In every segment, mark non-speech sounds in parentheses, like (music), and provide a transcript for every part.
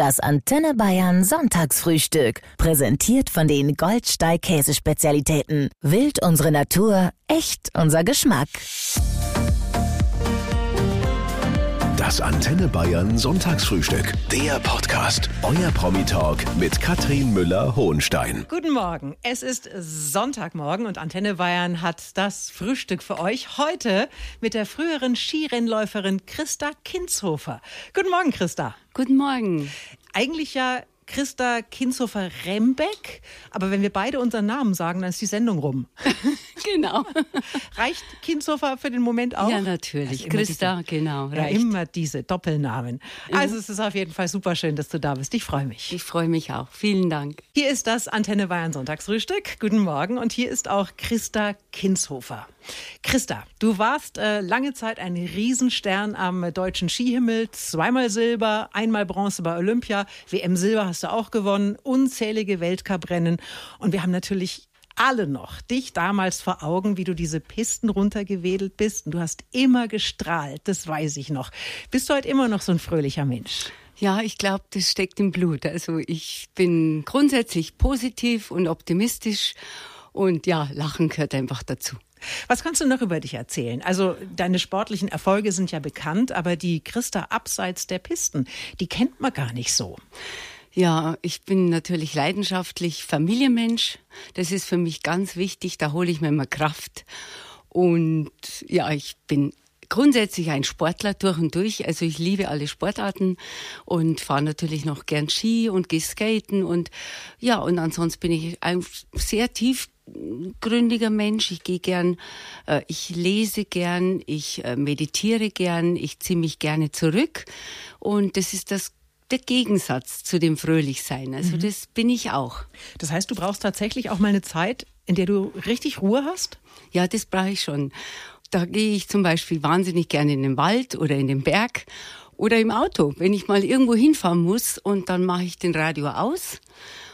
Das Antenne Bayern Sonntagsfrühstück. Präsentiert von den Goldsteig Käsespezialitäten. Wild unsere Natur, echt unser Geschmack. Das Antenne Bayern Sonntagsfrühstück. Der Podcast. Euer Promi-Talk mit Katrin Müller-Hohenstein. Guten Morgen. Es ist Sonntagmorgen und Antenne Bayern hat das Frühstück für euch heute mit der früheren Skirennläuferin Christa Kinshofer. Guten Morgen, Christa. Guten Morgen. Eigentlich ja Christa Kinshofer-Rembeck. Aber wenn wir beide unseren Namen sagen, dann ist die Sendung rum. (laughs) genau. Reicht Kinshofer für den Moment auch? Ja, natürlich. Also Christa, diese, genau. Reicht. Ja, immer diese Doppelnamen. Also es ist auf jeden Fall super schön, dass du da bist. Ich freue mich. Ich freue mich auch. Vielen Dank. Hier ist das Antenne Bayern Sonntagsfrühstück. Guten Morgen. Und hier ist auch Christa Kinshofer. Christa, du warst äh, lange Zeit ein Riesenstern am deutschen Skihimmel. Zweimal Silber, einmal Bronze bei Olympia. WM Silber hast du auch gewonnen. Unzählige Weltcuprennen. Und wir haben natürlich alle noch dich damals vor Augen, wie du diese Pisten runtergewedelt bist. Und du hast immer gestrahlt, das weiß ich noch. Bist du heute immer noch so ein fröhlicher Mensch? Ja, ich glaube, das steckt im Blut. Also ich bin grundsätzlich positiv und optimistisch und ja, Lachen gehört einfach dazu. Was kannst du noch über dich erzählen? Also deine sportlichen Erfolge sind ja bekannt, aber die Christa abseits der Pisten, die kennt man gar nicht so. Ja, ich bin natürlich leidenschaftlich Familienmensch. Das ist für mich ganz wichtig. Da hole ich mir immer Kraft. Und ja, ich bin grundsätzlich ein Sportler durch und durch. Also ich liebe alle Sportarten und fahre natürlich noch gern Ski und gehe skaten und ja, und ansonsten bin ich ein sehr tiefgründiger Mensch. Ich gehe gern, äh, ich lese gern, ich äh, meditiere gern, ich ziehe mich gerne zurück und das ist das der Gegensatz zu dem Fröhlichsein. Also mhm. das bin ich auch. Das heißt, du brauchst tatsächlich auch mal eine Zeit, in der du richtig Ruhe hast? Ja, das brauche ich schon. Da gehe ich zum Beispiel wahnsinnig gerne in den Wald oder in den Berg oder im Auto, wenn ich mal irgendwo hinfahren muss und dann mache ich den Radio aus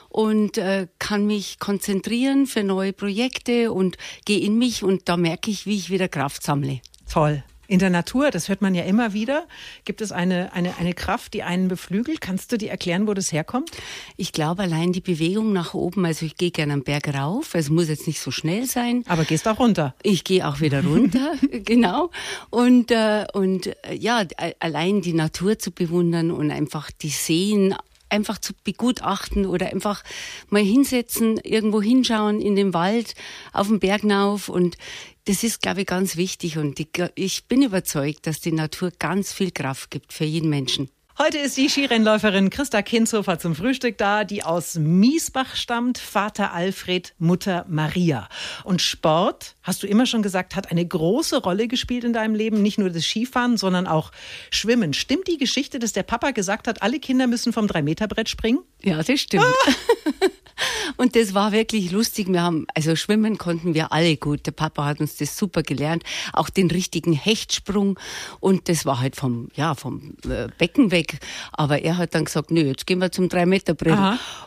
und äh, kann mich konzentrieren für neue Projekte und gehe in mich und da merke ich, wie ich wieder Kraft sammle. Toll. In der Natur, das hört man ja immer wieder, gibt es eine, eine, eine Kraft, die einen beflügelt. Kannst du dir erklären, wo das herkommt? Ich glaube, allein die Bewegung nach oben, also ich gehe gerne am Berg rauf, es muss jetzt nicht so schnell sein. Aber gehst auch runter? Ich gehe auch wieder runter, (laughs) genau. Und, äh, und äh, ja, allein die Natur zu bewundern und einfach die Seen einfach zu begutachten oder einfach mal hinsetzen, irgendwo hinschauen in den Wald, auf den Berg rauf und das ist, glaube ich, ganz wichtig und ich bin überzeugt, dass die Natur ganz viel Kraft gibt für jeden Menschen. Heute ist die Skirennläuferin Christa Kinshofer zum Frühstück da, die aus Miesbach stammt, Vater Alfred, Mutter Maria. Und Sport, hast du immer schon gesagt, hat eine große Rolle gespielt in deinem Leben, nicht nur das Skifahren, sondern auch Schwimmen. Stimmt die Geschichte, dass der Papa gesagt hat, alle Kinder müssen vom Drei-Meter-Brett springen? Ja, das stimmt. Ah. (laughs) Und das war wirklich lustig. Wir haben, also schwimmen konnten wir alle gut. Der Papa hat uns das super gelernt. Auch den richtigen Hechtsprung. Und das war halt vom, ja, vom äh, Becken weg. Aber er hat dann gesagt, nö, jetzt gehen wir zum drei Meter Brett.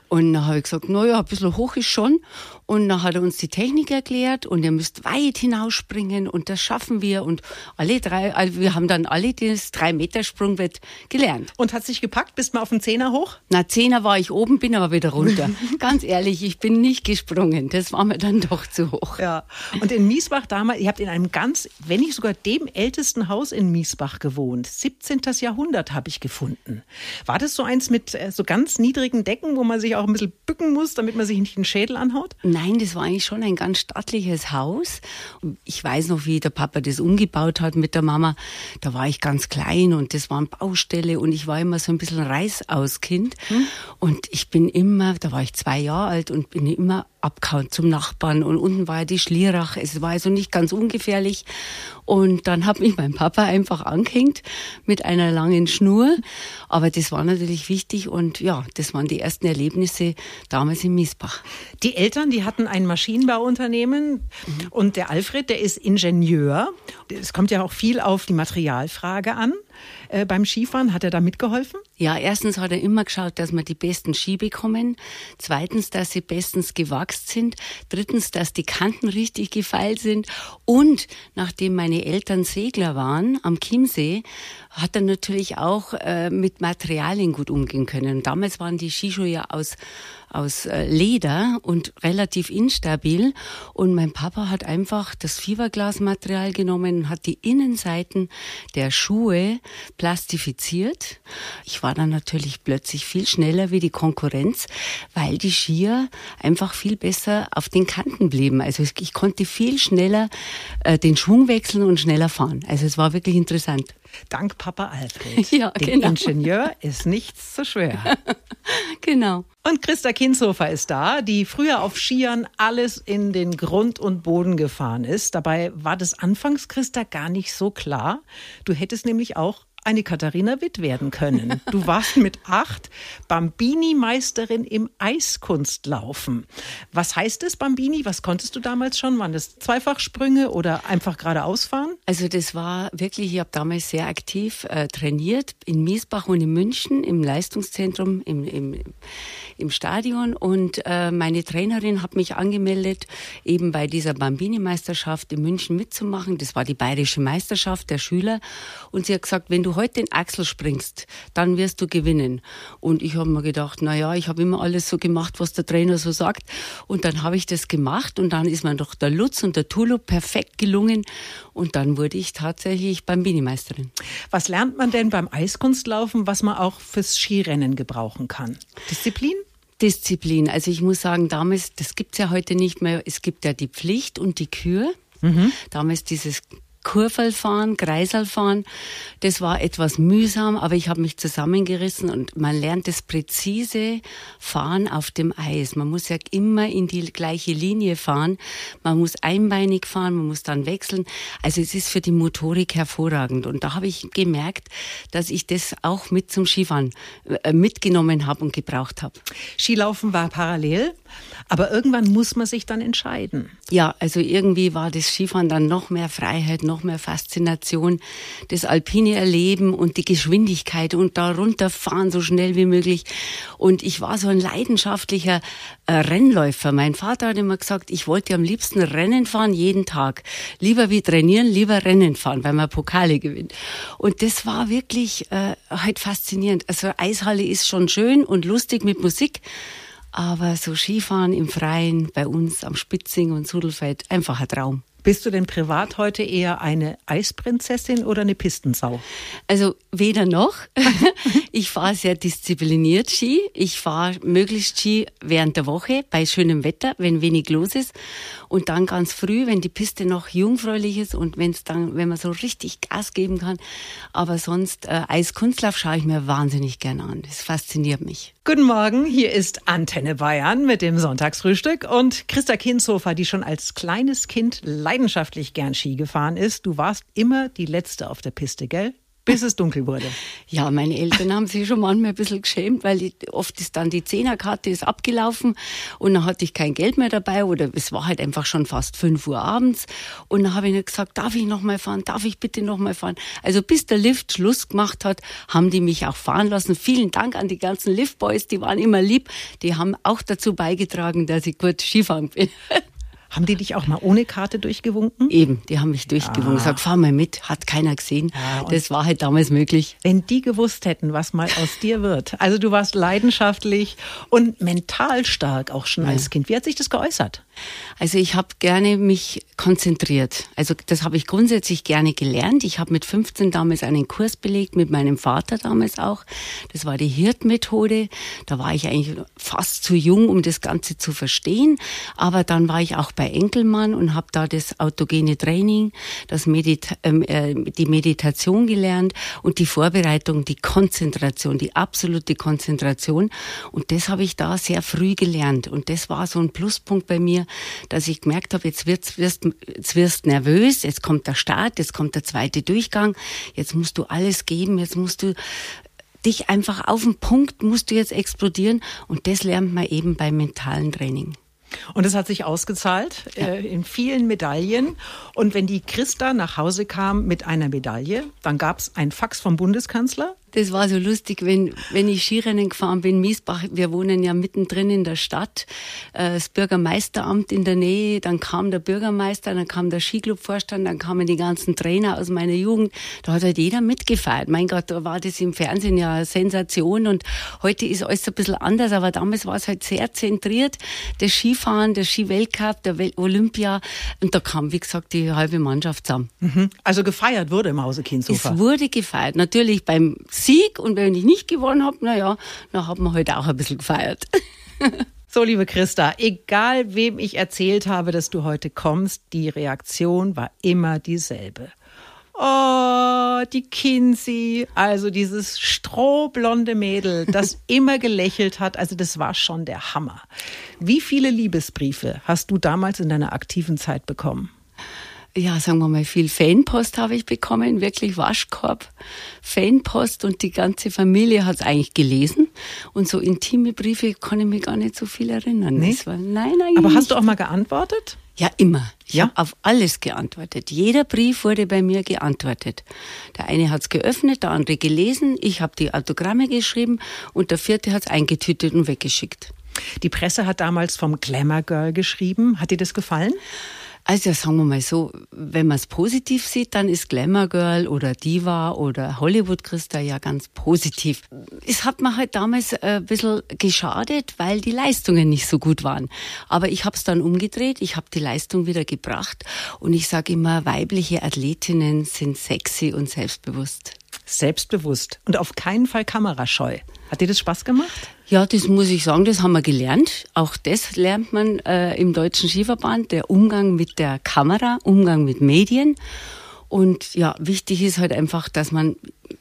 Und dann habe ich gesagt, na ja, ein bisschen hoch ist schon. Und dann hat er uns die Technik erklärt und ihr müsst weit hinausspringen und das schaffen wir. Und alle drei, also wir haben dann alle das drei Meter Sprungbrett gelernt. Und hat sich gepackt? Bist mal auf den Zehner hoch? Na, Zehner war ich oben, bin aber wieder runter. (laughs) Ganz ehrlich, ich bin nicht gesprungen. Das war mir dann doch zu hoch. Ja. Und in Miesbach damals, ihr habt in einem ganz, wenn nicht sogar dem ältesten Haus in Miesbach gewohnt. 17. Jahrhundert habe ich gefunden. War das so eins mit äh, so ganz niedrigen Decken, wo man sich auch ein bisschen bücken muss, damit man sich nicht den Schädel anhaut? Nein, das war eigentlich schon ein ganz stattliches Haus. Ich weiß noch, wie der Papa das umgebaut hat mit der Mama. Da war ich ganz klein und das war eine Baustelle und ich war immer so ein bisschen Reißauskind. Hm. Und ich bin immer, da war ich zwei Jahre alt und bin immer abgehauen zum Nachbarn und unten war ja die Schlierach. Es war also nicht ganz ungefährlich. Und dann hat mich mein Papa einfach angehängt mit einer langen Schnur. Aber das war natürlich wichtig und ja, das waren die ersten Erlebnisse damals in Miesbach. Die Eltern, die hatten ein Maschinenbauunternehmen mhm. und der Alfred, der ist Ingenieur. Es kommt ja auch viel auf die Materialfrage an. Äh, beim Skifahren? Hat er da mitgeholfen? Ja, erstens hat er immer geschaut, dass wir die besten Ski bekommen. Zweitens, dass sie bestens gewachsen sind. Drittens, dass die Kanten richtig gefeilt sind. Und nachdem meine Eltern Segler waren am Chiemsee, hat er natürlich auch äh, mit Materialien gut umgehen können. Damals waren die Skischuhe ja aus aus äh, Leder und relativ instabil. Und mein Papa hat einfach das Fiberglasmaterial genommen und hat die Innenseiten der Schuhe plastifiziert. Ich war dann natürlich plötzlich viel schneller wie die Konkurrenz, weil die Skier einfach viel besser auf den Kanten blieben. Also ich konnte viel schneller äh, den Schwung wechseln und schneller fahren. Also es war wirklich interessant. Dank Papa Alfred. (laughs) Ja, Dem genau. Ingenieur ist nichts zu schwer. (laughs) genau. Und Christa Kinshofer ist da, die früher auf Skiern alles in den Grund und Boden gefahren ist. Dabei war das anfangs, Christa, gar nicht so klar. Du hättest nämlich auch eine Katharina Witt werden können. Du warst mit acht Bambini-Meisterin im Eiskunstlaufen. Was heißt es, Bambini? Was konntest du damals schon? Waren das Zweifachsprünge oder einfach geradeaus fahren? Also das war wirklich, ich habe damals sehr aktiv äh, trainiert in Miesbach und in München im Leistungszentrum, im, im, im Stadion und äh, meine Trainerin hat mich angemeldet, eben bei dieser Bambini-Meisterschaft in München mitzumachen. Das war die bayerische Meisterschaft der Schüler und sie hat gesagt, wenn du heute den Axel springst, dann wirst du gewinnen. Und ich habe mir gedacht, na ja, ich habe immer alles so gemacht, was der Trainer so sagt. Und dann habe ich das gemacht und dann ist mir doch der Lutz und der Tulu perfekt gelungen. Und dann wurde ich tatsächlich Bambini-Meisterin. Was lernt man denn beim Eiskunstlaufen, was man auch fürs Skirennen gebrauchen kann? Disziplin? Disziplin. Also ich muss sagen, damals, das gibt's ja heute nicht mehr. Es gibt ja die Pflicht und die Kür. Damals dieses Kurvelfahren, Kreiselfahren, das war etwas mühsam, aber ich habe mich zusammengerissen und man lernt das präzise Fahren auf dem Eis. Man muss ja immer in die gleiche Linie fahren. Man muss einbeinig fahren, man muss dann wechseln. Also es ist für die Motorik hervorragend. Und da habe ich gemerkt, dass ich das auch mit zum Skifahren äh, mitgenommen habe und gebraucht habe. Skilaufen war parallel, aber irgendwann muss man sich dann entscheiden. Ja, also irgendwie war das Skifahren dann noch mehr Freiheit, noch mehr Faszination, das alpine Erleben und die Geschwindigkeit und da runterfahren so schnell wie möglich. Und ich war so ein leidenschaftlicher äh, Rennläufer. Mein Vater hat immer gesagt, ich wollte am liebsten Rennen fahren jeden Tag. Lieber wie trainieren, lieber Rennen fahren, weil man Pokale gewinnt. Und das war wirklich äh, halt faszinierend. Also Eishalle ist schon schön und lustig mit Musik. Aber so Skifahren im Freien bei uns am Spitzing und Sudelfeld, einfach ein Traum. Bist du denn privat heute eher eine Eisprinzessin oder eine Pistensau? Also weder noch. (laughs) ich fahre sehr diszipliniert Ski. Ich fahre möglichst Ski während der Woche bei schönem Wetter, wenn wenig los ist. Und dann ganz früh, wenn die Piste noch jungfräulich ist und wenn es dann, wenn man so richtig Gas geben kann. Aber sonst äh, Eiskunstlauf schaue ich mir wahnsinnig gerne an. Das fasziniert mich. Guten Morgen, hier ist Antenne Bayern mit dem Sonntagsfrühstück und Christa Kinshofer, die schon als kleines Kind leidenschaftlich gern Ski gefahren ist. Du warst immer die Letzte auf der Piste, gell? Bis es dunkel wurde. Ja, meine Eltern haben sich schon manchmal ein bisschen geschämt, weil ich, oft ist dann die Zehnerkarte ist abgelaufen und dann hatte ich kein Geld mehr dabei oder es war halt einfach schon fast fünf Uhr abends und dann habe ich gesagt, darf ich noch mal fahren, darf ich bitte noch mal fahren? Also bis der Lift Schluss gemacht hat, haben die mich auch fahren lassen. Vielen Dank an die ganzen Liftboys, die waren immer lieb, die haben auch dazu beigetragen, dass ich gut Skifahren bin. (laughs) Haben die dich auch mal ohne Karte durchgewunken? Eben, die haben mich durchgewunken. Ja. Sag, fahr mal mit, hat keiner gesehen. Ja, das war halt damals möglich. Wenn die gewusst hätten, was mal aus dir wird. Also du warst leidenschaftlich und mental stark auch schon ja. als Kind. Wie hat sich das geäußert? Also ich habe gerne mich konzentriert. Also das habe ich grundsätzlich gerne gelernt. Ich habe mit 15 damals einen Kurs belegt, mit meinem Vater damals auch. Das war die Hirtmethode. Da war ich eigentlich fast zu jung, um das Ganze zu verstehen. Aber dann war ich auch bei Enkelmann und habe da das autogene Training, das Medita äh, die Meditation gelernt und die Vorbereitung, die Konzentration, die absolute Konzentration. Und das habe ich da sehr früh gelernt. Und das war so ein Pluspunkt bei mir, dass ich gemerkt habe, jetzt wirst, wirst, jetzt wirst nervös, jetzt kommt der Start, jetzt kommt der zweite Durchgang, jetzt musst du alles geben, jetzt musst du dich einfach auf den Punkt, musst du jetzt explodieren. Und das lernt man eben beim mentalen Training. Und es hat sich ausgezahlt ja. äh, in vielen Medaillen. Und wenn die Christa nach Hause kam mit einer Medaille, dann gab es ein Fax vom Bundeskanzler das war so lustig, wenn, wenn ich Skirennen gefahren bin, Miesbach, wir wohnen ja mittendrin in der Stadt, äh, das Bürgermeisteramt in der Nähe, dann kam der Bürgermeister, dann kam der Skiclubvorstand, dann kamen die ganzen Trainer aus meiner Jugend, da hat halt jeder mitgefeiert. Mein Gott, da war das im Fernsehen ja eine Sensation und heute ist alles ein bisschen anders, aber damals war es halt sehr zentriert, das Skifahren, der Skiweltcup, der Wel Olympia und da kam, wie gesagt, die halbe Mannschaft zusammen. Mhm. Also gefeiert wurde im Hause Kinshofer? Es wurde gefeiert, natürlich beim Sieg und wenn ich nicht gewonnen habe, naja, dann hat man heute halt auch ein bisschen gefeiert. (laughs) So, liebe Christa, egal wem ich erzählt habe, dass du heute kommst, die Reaktion war immer dieselbe. Oh, die Kinsey, also dieses strohblonde Mädel, das (laughs) immer gelächelt hat, also das war schon der Hammer. Wie viele Liebesbriefe hast du damals in deiner aktiven Zeit bekommen? Ja, sagen wir mal, viel Fanpost habe ich bekommen, wirklich Waschkorb, Fanpost und die ganze Familie hat es eigentlich gelesen. Und so intime Briefe kann ich mich gar nicht so viel erinnern. Nee? War, nein, eigentlich Aber hast du auch mal geantwortet? Ja, immer. Ich ja? habe auf alles geantwortet. Jeder Brief wurde bei mir geantwortet. Der eine hat es geöffnet, der andere gelesen, ich habe die Autogramme geschrieben und der vierte hat es eingetütet und weggeschickt. Die Presse hat damals vom Glamour Girl geschrieben. Hat dir das gefallen? Also sagen wir mal so, wenn man es positiv sieht, dann ist Glamour Girl oder Diva oder Hollywood Christa ja ganz positiv. Es hat mir halt damals äh, ein bisschen geschadet, weil die Leistungen nicht so gut waren. Aber ich habe es dann umgedreht, ich habe die Leistung wieder gebracht und ich sage immer, weibliche Athletinnen sind sexy und selbstbewusst. Selbstbewusst und auf keinen Fall kamerascheu. Hat dir das Spaß gemacht? Ja, das muss ich sagen, das haben wir gelernt. Auch das lernt man äh, im Deutschen Skiverband, der Umgang mit der Kamera, Umgang mit Medien. Und ja, wichtig ist halt einfach, dass man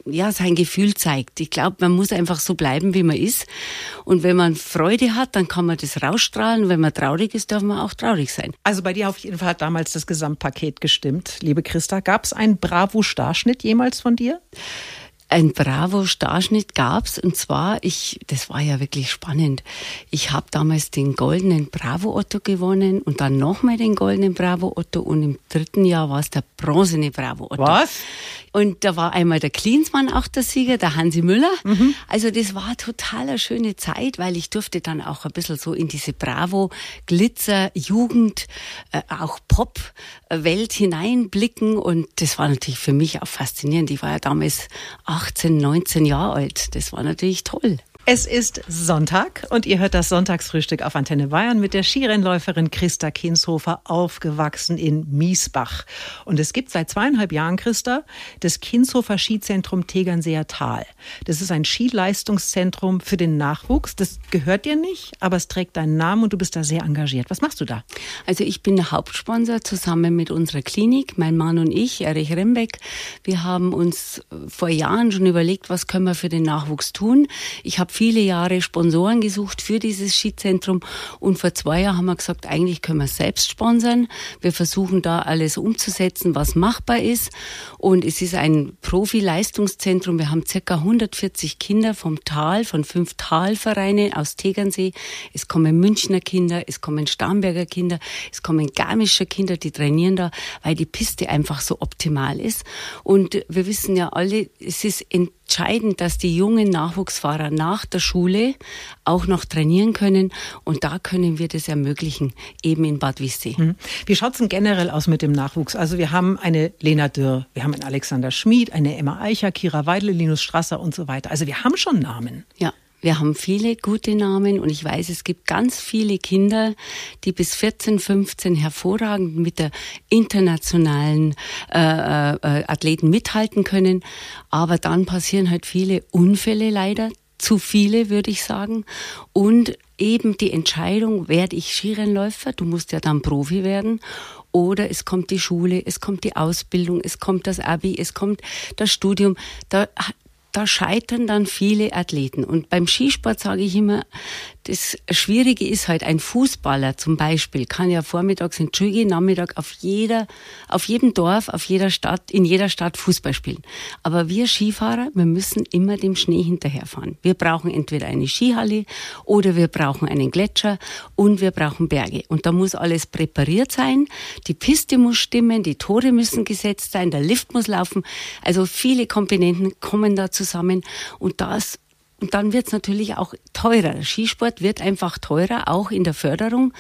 ja sein Gefühl zeigt. Ich glaube, man muss einfach so bleiben, wie man ist. Und wenn man Freude hat, dann kann man das rausstrahlen. wenn man traurig ist, darf man auch traurig sein. Also bei dir auf jeden Fall hat damals das Gesamtpaket gestimmt, liebe Christa. Gab es einen Bravo-Starschnitt jemals von dir? Ein Bravo-Starschnitt gab's und zwar ich, das war ja wirklich spannend. Ich habe damals den goldenen Bravo Otto gewonnen und dann nochmal den goldenen Bravo Otto und im dritten Jahr war es der bronzene Bravo Otto. Was? Und da war einmal der Klinsmann auch der Sieger, der Hansi Müller. Mhm. Also das war total eine schöne Zeit, weil ich durfte dann auch ein bisschen so in diese Bravo, Glitzer, Jugend, äh, auch Pop-Welt hineinblicken. Und das war natürlich für mich auch faszinierend. Ich war ja damals 18, 19 Jahre alt. Das war natürlich toll. Es ist Sonntag und ihr hört das Sonntagsfrühstück auf Antenne Bayern mit der Skirennläuferin Christa Kinshofer, aufgewachsen in Miesbach. Und es gibt seit zweieinhalb Jahren, Christa, das Kinshofer Skizentrum Tegernseer Tal. Das ist ein Skileistungszentrum für den Nachwuchs. Das gehört dir nicht, aber es trägt deinen Namen und du bist da sehr engagiert. Was machst du da? Also ich bin der Hauptsponsor zusammen mit unserer Klinik, mein Mann und ich, Erich Rembeck. Wir haben uns vor Jahren schon überlegt, was können wir für den Nachwuchs tun. Ich habe viele Jahre Sponsoren gesucht für dieses Skizentrum und vor zwei Jahren haben wir gesagt, eigentlich können wir selbst sponsern. Wir versuchen da alles umzusetzen, was machbar ist und es ist ein Profi-Leistungszentrum. Wir haben circa 140 Kinder vom Tal, von fünf Talvereinen aus Tegernsee. Es kommen Münchner Kinder, es kommen Starnberger Kinder, es kommen Garmischer Kinder, die trainieren da, weil die Piste einfach so optimal ist. Und wir wissen ja alle, es ist entscheidend, dass die jungen Nachwuchsfahrer nach der Schule auch noch trainieren können. Und da können wir das ermöglichen, eben in Bad Wissee. Mhm. Wie schaut es denn generell aus mit dem Nachwuchs? Also wir haben eine Lena Dürr, wir haben einen Alexander Schmid, eine Emma Eicher, Kira Weidle, Linus Strasser und so weiter. Also wir haben schon Namen. Ja. Wir haben viele gute Namen und ich weiß, es gibt ganz viele Kinder, die bis 14, 15 hervorragend mit der internationalen äh, äh, Athleten mithalten können. Aber dann passieren halt viele Unfälle leider, zu viele würde ich sagen. Und eben die Entscheidung, werde ich Skirennläufer, du musst ja dann Profi werden. Oder es kommt die Schule, es kommt die Ausbildung, es kommt das Abi, es kommt das Studium. Da da scheitern dann viele Athleten. Und beim Skisport sage ich immer, das Schwierige ist halt, ein Fußballer zum Beispiel kann ja vormittags in Tschügi, Nachmittag auf jeder, auf jedem Dorf, auf jeder Stadt, in jeder Stadt Fußball spielen. Aber wir Skifahrer, wir müssen immer dem Schnee hinterherfahren. Wir brauchen entweder eine Skihalle oder wir brauchen einen Gletscher und wir brauchen Berge. Und da muss alles präpariert sein. Die Piste muss stimmen, die Tore müssen gesetzt sein, der Lift muss laufen. Also viele Komponenten kommen da zusammen und das und dann wird es natürlich auch teurer. Skisport wird einfach teurer, auch in der Förderung.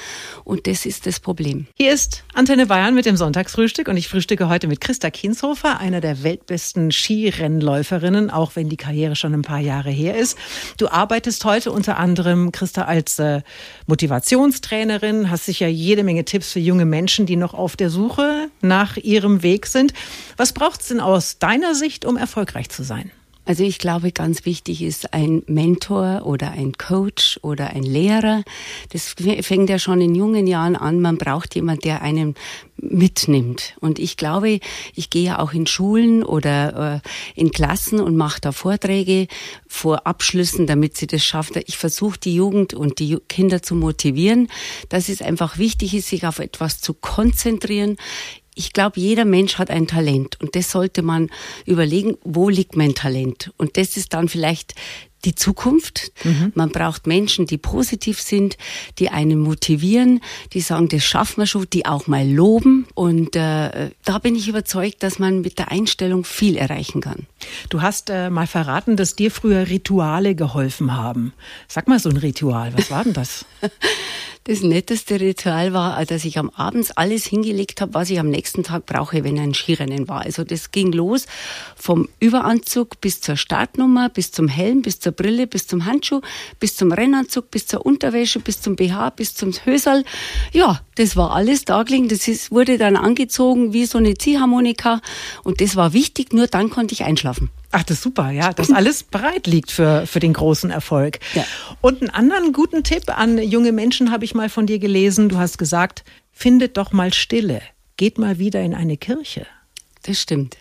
Und das ist das Problem. Hier ist Antenne Bayern mit dem Sonntagsfrühstück. Und ich frühstücke heute mit Christa Kinshofer, einer der weltbesten Skirennläuferinnen, auch wenn die Karriere schon ein paar Jahre her ist. Du arbeitest heute unter anderem, Christa, als äh, Motivationstrainerin, hast sicher jede Menge Tipps für junge Menschen, die noch auf der Suche nach ihrem Weg sind. Was braucht es denn aus deiner Sicht, um erfolgreich zu sein? Also ich glaube, ganz wichtig ist ein Mentor oder ein Coach oder ein Lehrer. Das fängt ja schon in jungen Jahren an. Man braucht jemand, der einen mitnimmt. Und ich glaube, ich gehe ja auch in Schulen oder äh, in Klassen und mache da Vorträge vor Abschlüssen, damit sie das schafft. Ich versuche die Jugend und die Kinder zu motivieren, dass es einfach wichtig ist, sich auf etwas zu konzentrieren ich glaube, jeder Mensch hat ein Talent und das sollte man überlegen, wo liegt mein Talent? Und das ist dann vielleicht die Zukunft. Mhm. Man braucht Menschen, die positiv sind, die einen motivieren, die sagen, das schaffen wir schon, die auch mal loben. Und äh, da bin ich überzeugt, dass man mit der Einstellung viel erreichen kann. Du hast äh, mal verraten, dass dir früher Rituale geholfen haben. Sag mal so ein Ritual, was war denn das? (laughs) Das netteste Ritual war, dass ich am Abend alles hingelegt habe, was ich am nächsten Tag brauche, wenn ein Skirennen war. Also das ging los vom Überanzug bis zur Startnummer, bis zum Helm, bis zur Brille, bis zum Handschuh, bis zum Rennanzug, bis zur Unterwäsche, bis zum BH, bis zum Hösal. Ja, das war alles da gelegen. Das ist, wurde dann angezogen wie so eine Ziehharmonika und das war wichtig, nur dann konnte ich einschlafen. Ach, das ist super, ja, dass alles bereit liegt für, für den großen Erfolg. Ja. Und einen anderen guten Tipp an junge Menschen habe ich mal von dir gelesen. Du hast gesagt, findet doch mal Stille, geht mal wieder in eine Kirche. Das stimmt.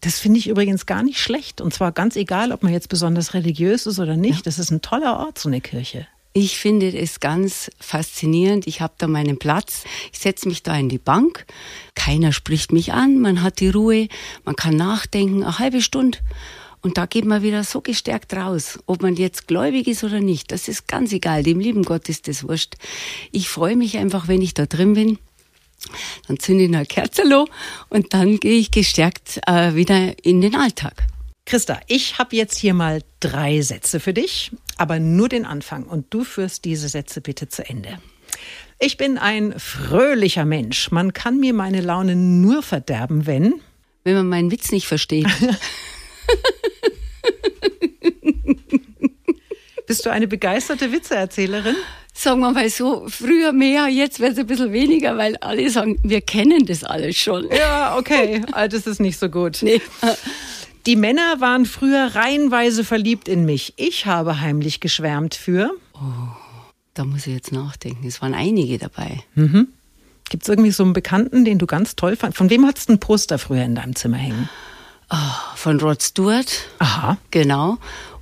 Das finde ich übrigens gar nicht schlecht. Und zwar ganz egal, ob man jetzt besonders religiös ist oder nicht. Ja. Das ist ein toller Ort, so eine Kirche. Ich finde es ganz faszinierend. Ich habe da meinen Platz. Ich setze mich da in die Bank. Keiner spricht mich an. Man hat die Ruhe. Man kann nachdenken. Eine halbe Stunde. Und da geht man wieder so gestärkt raus, ob man jetzt gläubig ist oder nicht. Das ist ganz egal. Dem lieben Gott ist das wurscht. Ich freue mich einfach, wenn ich da drin bin. Dann zünde ich eine Kerze und dann gehe ich gestärkt äh, wieder in den Alltag. Christa, ich habe jetzt hier mal drei Sätze für dich, aber nur den Anfang und du führst diese Sätze bitte zu Ende. Ich bin ein fröhlicher Mensch. Man kann mir meine Laune nur verderben, wenn. Wenn man meinen Witz nicht versteht. (laughs) Bist du eine begeisterte Witzeerzählerin? Sagen wir mal so, früher mehr, jetzt wird es ein bisschen weniger, weil alle sagen, wir kennen das alles schon. Ja, okay, (laughs) das ist nicht so gut. Nee. Die Männer waren früher reihenweise verliebt in mich. Ich habe heimlich geschwärmt für. Oh, da muss ich jetzt nachdenken. Es waren einige dabei. Mhm. Gibt es irgendwie so einen Bekannten, den du ganz toll fandest? Von wem hattest du ein Poster früher in deinem Zimmer hängen? Oh, von Rod Stewart. Aha. Genau.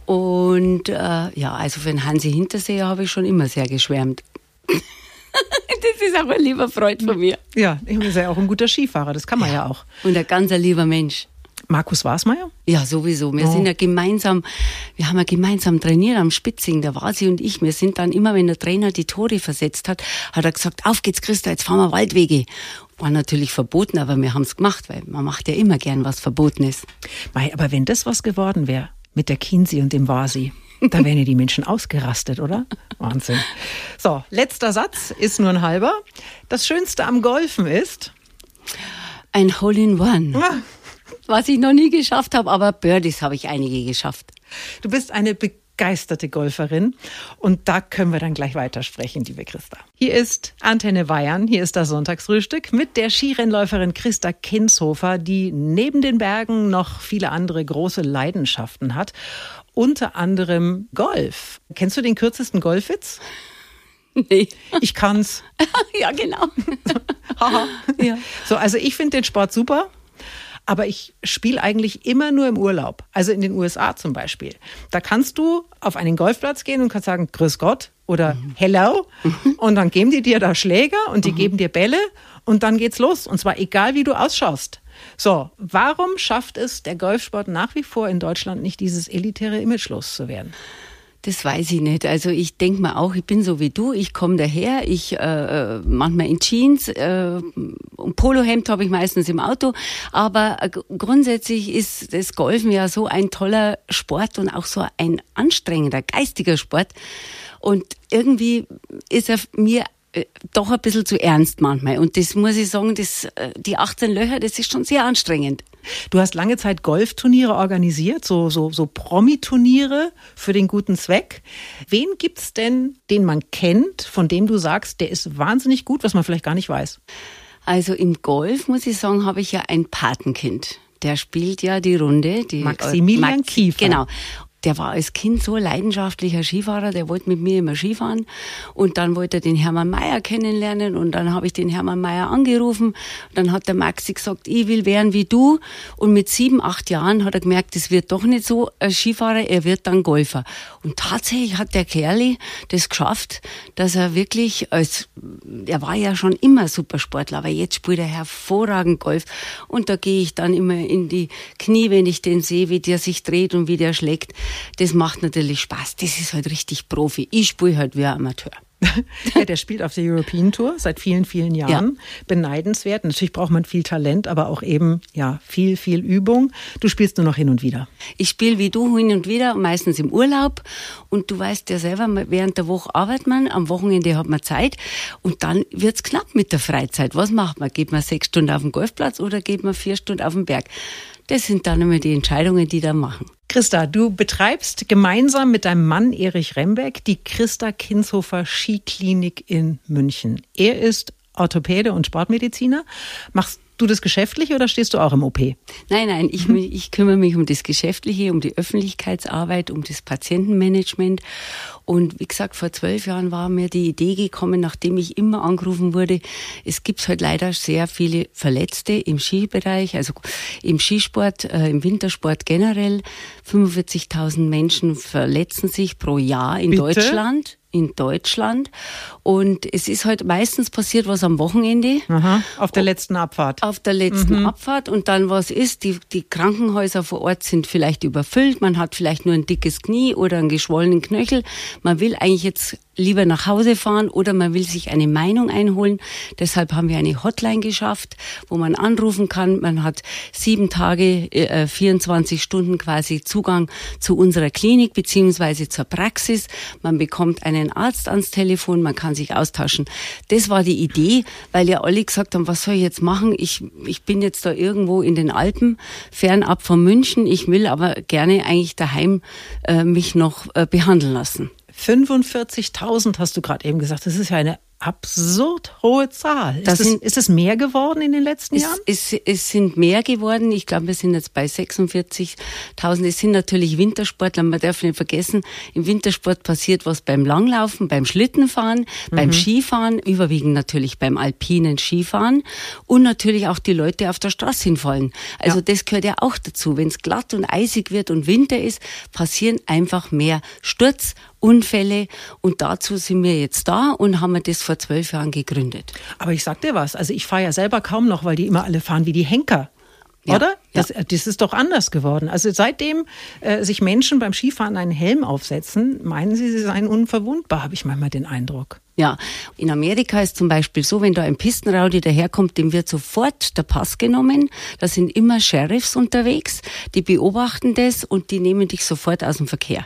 Und äh, ja, also für den Hansi Hinterseher habe ich schon immer sehr geschwärmt. (laughs) das ist auch ein lieber Freund von mir. Ja, ich bin ja auch ein guter Skifahrer, das kann man ja, ja auch. Und ein ganz lieber Mensch. Markus Wasmeier? Ja, sowieso. Wir oh. sind ja gemeinsam, wir haben ja gemeinsam trainiert am Spitzing, der Wasi und ich. Wir sind dann immer, wenn der Trainer die Tore versetzt hat, hat er gesagt, auf geht's Christa, jetzt fahren wir Waldwege. War natürlich verboten, aber wir haben es gemacht, weil man macht ja immer gern was Verbotenes. Mei, aber wenn das was geworden wäre, mit der Kinsi und dem Vasi, da wären ja die Menschen ausgerastet, oder? Wahnsinn. So, letzter Satz ist nur ein halber. Das Schönste am Golfen ist? Ein Hole in One. Ah was ich noch nie geschafft habe, aber Birdies habe ich einige geschafft. Du bist eine begeisterte Golferin und da können wir dann gleich weitersprechen, liebe Christa. Hier ist Antenne Bayern, hier ist das Sonntagsfrühstück mit der Skirennläuferin Christa Kinshofer, die neben den Bergen noch viele andere große Leidenschaften hat, unter anderem Golf. Kennst du den kürzesten Golfwitz? (laughs) Nee. Ich kann's. (laughs) ja, genau. (laughs) ja. So, also ich finde den Sport super. Aber ich spiele eigentlich immer nur im Urlaub. Also in den USA zum Beispiel. Da kannst du auf einen Golfplatz gehen und kannst sagen, Grüß Gott oder mhm. Hello. Und dann geben die dir da Schläger und die mhm. geben dir Bälle und dann geht's los. Und zwar egal, wie du ausschaust. So, warum schafft es der Golfsport nach wie vor in Deutschland nicht, dieses elitäre Image loszuwerden? Das weiß ich nicht. Also ich denke mal auch, ich bin so wie du, ich komme daher, ich äh, manchmal in Jeans, äh, Polohemd habe ich meistens im Auto, aber äh, grundsätzlich ist das Golfen ja so ein toller Sport und auch so ein anstrengender, geistiger Sport. Und irgendwie ist er mir äh, doch ein bisschen zu ernst manchmal. Und das muss ich sagen, das, äh, die 18 Löcher, das ist schon sehr anstrengend. Du hast lange Zeit Golfturniere organisiert, so, so, so Promi-Turniere für den guten Zweck. Wen gibt es denn, den man kennt, von dem du sagst, der ist wahnsinnig gut, was man vielleicht gar nicht weiß? Also im Golf, muss ich sagen, habe ich ja ein Patenkind. Der spielt ja die Runde. Die Maximilian Max, Kiefer. Genau der war als Kind so leidenschaftlicher Skifahrer, der wollte mit mir immer Skifahren. Und dann wollte er den Hermann Mayer kennenlernen und dann habe ich den Hermann Mayer angerufen. Und dann hat der Maxi gesagt, ich will werden wie du. Und mit sieben, acht Jahren hat er gemerkt, es wird doch nicht so ein Skifahrer, er wird dann Golfer. Und tatsächlich hat der Kerli das geschafft, dass er wirklich als, er war ja schon immer Supersportler, aber jetzt spielt er hervorragend Golf. Und da gehe ich dann immer in die Knie, wenn ich den sehe, wie der sich dreht und wie der schlägt das macht natürlich Spaß. Das ist halt richtig Profi. Ich spiele halt wie ein Amateur. (laughs) ja, der spielt auf der European Tour seit vielen, vielen Jahren. Ja. Beneidenswert. Natürlich braucht man viel Talent, aber auch eben ja viel, viel Übung. Du spielst nur noch hin und wieder. Ich spiele wie du hin und wieder, meistens im Urlaub. Und du weißt ja selber, während der Woche arbeitet man, am Wochenende hat man Zeit und dann wird es knapp mit der Freizeit. Was macht man? Geht man sechs Stunden auf den Golfplatz oder geht man vier Stunden auf den Berg? Das sind dann immer die Entscheidungen, die da machen. Christa, du betreibst gemeinsam mit deinem Mann Erich Rembeck die Christa Kinshofer Skiklinik in München. Er ist Orthopäde und Sportmediziner. Machst du das Geschäftliche oder stehst du auch im OP? Nein, nein, ich, ich kümmere mich um das Geschäftliche, um die Öffentlichkeitsarbeit, um das Patientenmanagement. Und wie gesagt, vor zwölf Jahren war mir die Idee gekommen, nachdem ich immer angerufen wurde, es gibt halt leider sehr viele Verletzte im Skibereich, also im Skisport, äh, im Wintersport generell. 45.000 Menschen verletzen sich pro Jahr in Bitte? Deutschland in Deutschland. Und es ist halt meistens passiert was am Wochenende. Aha, auf der letzten Abfahrt. Auf der letzten mhm. Abfahrt. Und dann was ist, die, die Krankenhäuser vor Ort sind vielleicht überfüllt. Man hat vielleicht nur ein dickes Knie oder einen geschwollenen Knöchel. Man will eigentlich jetzt lieber nach Hause fahren oder man will sich eine Meinung einholen. Deshalb haben wir eine Hotline geschafft, wo man anrufen kann. Man hat sieben Tage, äh, 24 Stunden quasi Zugang zu unserer Klinik beziehungsweise zur Praxis. Man bekommt einen Arzt ans Telefon, man kann sich austauschen. Das war die Idee, weil ja alle gesagt haben, was soll ich jetzt machen? Ich, ich bin jetzt da irgendwo in den Alpen, fernab von München. Ich will aber gerne eigentlich daheim äh, mich noch äh, behandeln lassen. 45.000 hast du gerade eben gesagt. Das ist ja eine absurd hohe Zahl. Ist, sind, es, ist es mehr geworden in den letzten es, Jahren? Es, es sind mehr geworden. Ich glaube, wir sind jetzt bei 46.000. Es sind natürlich Wintersportler. Man darf nicht vergessen, im Wintersport passiert was beim Langlaufen, beim Schlittenfahren, mhm. beim Skifahren, überwiegend natürlich beim alpinen Skifahren und natürlich auch die Leute auf der Straße hinfallen. Also ja. das gehört ja auch dazu. Wenn es glatt und eisig wird und Winter ist, passieren einfach mehr Sturz Unfälle. Und dazu sind wir jetzt da und haben das vor zwölf Jahren gegründet. Aber ich sag dir was, also ich fahre ja selber kaum noch, weil die immer alle fahren wie die Henker. Ja, oder? Das, ja. das, ist doch anders geworden. Also seitdem äh, sich Menschen beim Skifahren einen Helm aufsetzen, meinen sie, sie seien unverwundbar, habe ich manchmal den Eindruck. Ja, in Amerika ist zum Beispiel so, wenn da ein Pistenraudi daherkommt, dem wird sofort der Pass genommen. Da sind immer Sheriffs unterwegs, die beobachten das und die nehmen dich sofort aus dem Verkehr.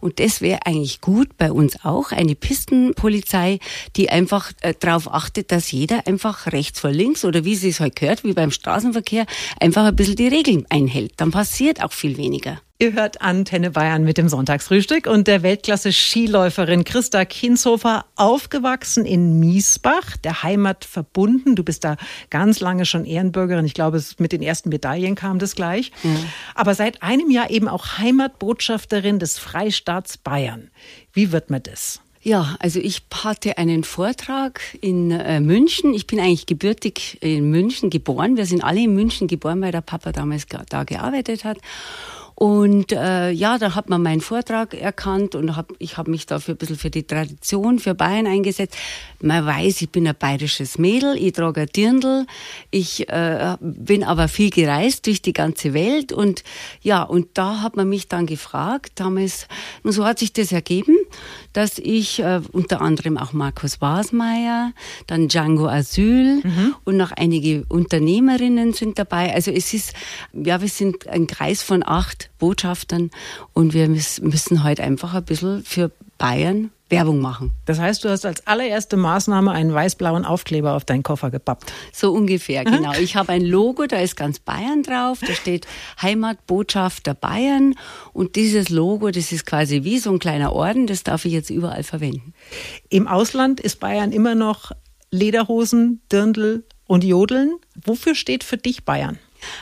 Und das wäre eigentlich gut bei uns auch, eine Pistenpolizei, die einfach äh, darauf achtet, dass jeder einfach rechts vor links oder wie sie es halt gehört, wie beim Straßenverkehr, einfach ein bisschen die Regeln einhält. Dann passiert auch viel weniger. Ihr hört Antenne Bayern mit dem Sonntagsfrühstück und der Weltklasse-Skiläuferin Christa Kinshofer, aufgewachsen in Miesbach, der Heimat verbunden. Du bist da ganz lange schon Ehrenbürgerin. Ich glaube, mit den ersten Medaillen kam das gleich. Mhm. Aber seit einem Jahr eben auch Heimatbotschafterin des Freistaats Bayern. Wie wird man das? Ja, also ich hatte einen Vortrag in äh, München. Ich bin eigentlich gebürtig in München geboren. Wir sind alle in München geboren, weil der Papa damals da gearbeitet hat. Und äh, ja, da hat man meinen Vortrag erkannt und hab, ich habe mich dafür ein bisschen für die Tradition, für Bayern eingesetzt. Man weiß, ich bin ein bayerisches Mädel, ich trage ein Dirndl, ich äh, bin aber viel gereist durch die ganze Welt und ja, und da hat man mich dann gefragt, damals, und so hat sich das ergeben, dass ich äh, unter anderem auch Markus Wasmeier, dann Django Asyl mhm. und noch einige Unternehmerinnen sind dabei. Also es ist, ja, wir sind ein Kreis von acht Botschaftern und wir müssen heute einfach ein bisschen für Bayern Werbung machen. Das heißt, du hast als allererste Maßnahme einen weiß-blauen Aufkleber auf deinen Koffer gepappt. So ungefähr, genau. Ich habe ein Logo, da ist ganz Bayern drauf, da steht Heimatbotschafter Bayern und dieses Logo, das ist quasi wie so ein kleiner Orden, das darf ich jetzt überall verwenden. Im Ausland ist Bayern immer noch Lederhosen, Dirndl und Jodeln. Wofür steht für dich Bayern?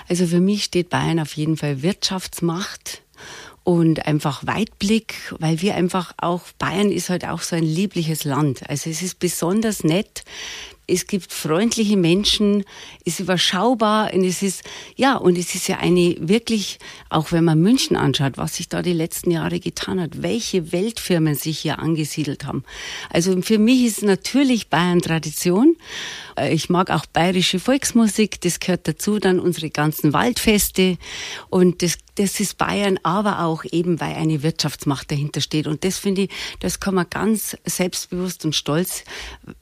Also für mich steht Bayern auf jeden Fall Wirtschaftsmacht und einfach Weitblick, weil wir einfach auch, Bayern ist halt auch so ein liebliches Land. Also es ist besonders nett. Es gibt freundliche Menschen, ist überschaubar und es ist, ja, und es ist ja eine wirklich, auch wenn man München anschaut, was sich da die letzten Jahre getan hat, welche Weltfirmen sich hier angesiedelt haben. Also für mich ist natürlich Bayern Tradition äh, ich mag auch bayerische Volksmusik, das gehört dazu, dann unsere ganzen Waldfeste und das, das ist Bayern, aber auch eben, weil eine Wirtschaftsmacht dahinter steht. Und das finde ich, das kann man ganz selbstbewusst und stolz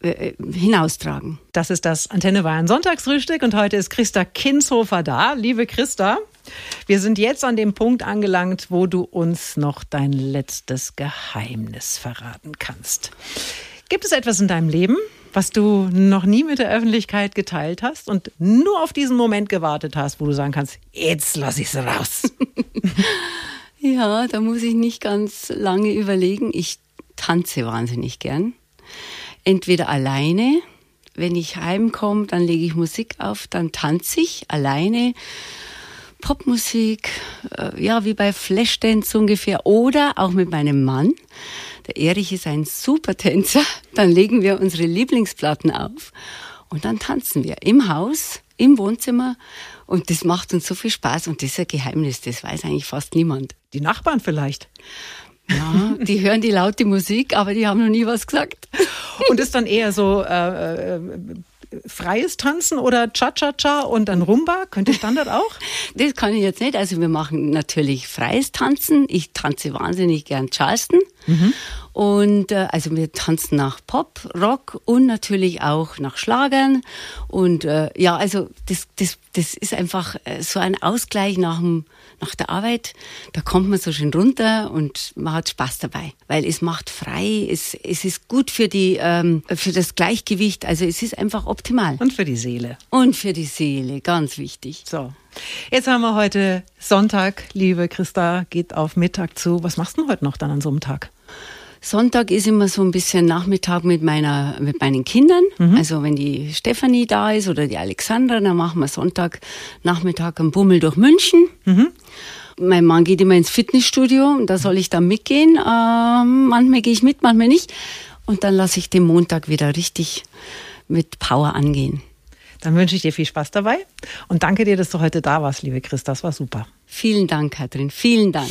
äh, hinaustragen. Das ist das Antenne Bayern Sonntagsfrühstück und heute ist Christa Kinshofer da. Liebe Christa, wir sind jetzt an dem Punkt angelangt, wo du uns noch dein letztes Geheimnis verraten kannst. Gibt es etwas in deinem Leben, was du noch nie mit der Öffentlichkeit geteilt hast und nur auf diesen Moment gewartet hast, wo du sagen kannst, jetzt lass ich es raus. (laughs) ja, da muss ich nicht ganz lange überlegen. Ich tanze wahnsinnig gern. Entweder alleine, wenn ich heimkomme, dann lege ich Musik auf, dann tanze ich alleine. Popmusik, äh, ja, wie bei Flashdance ungefähr, oder auch mit meinem Mann. Der Erich ist ein super Tänzer. Dann legen wir unsere Lieblingsplatten auf und dann tanzen wir im Haus, im Wohnzimmer. Und das macht uns so viel Spaß und das ist ein Geheimnis, das weiß eigentlich fast niemand. Die Nachbarn vielleicht. Ja, die hören die laute Musik, aber die haben noch nie was gesagt. Und ist dann eher so äh, äh freies Tanzen oder Cha-Cha-Cha und dann Rumba? Könnte Standard auch? (laughs) Das kann ich jetzt nicht. Also wir machen natürlich freies Tanzen. Ich tanze wahnsinnig gern Charleston. Mhm. Und äh, also wir tanzen nach Pop, Rock und natürlich auch nach Schlagern. Und äh, ja, also das, das, das ist einfach äh, so ein Ausgleich nach, dem, nach der Arbeit. Da kommt man so schön runter und man hat Spaß dabei, weil es macht frei, es, es ist gut für, die, ähm, für das Gleichgewicht. Also es ist einfach optimal. Und für die Seele. Und für die Seele, ganz wichtig. So. Jetzt haben wir heute Sonntag, liebe Christa, geht auf Mittag zu. Was machst du heute noch dann an so einem Tag? Sonntag ist immer so ein bisschen Nachmittag mit meiner, mit meinen Kindern. Mhm. Also wenn die Stefanie da ist oder die Alexandra, dann machen wir Sonntag Nachmittag einen Bummel durch München. Mhm. Mein Mann geht immer ins Fitnessstudio und da soll ich dann mitgehen. Ähm, manchmal gehe ich mit, manchmal nicht. Und dann lasse ich den Montag wieder richtig mit Power angehen. Dann wünsche ich dir viel Spaß dabei und danke dir, dass du heute da warst, liebe Chris. Das war super. Vielen Dank, Katrin. Vielen Dank.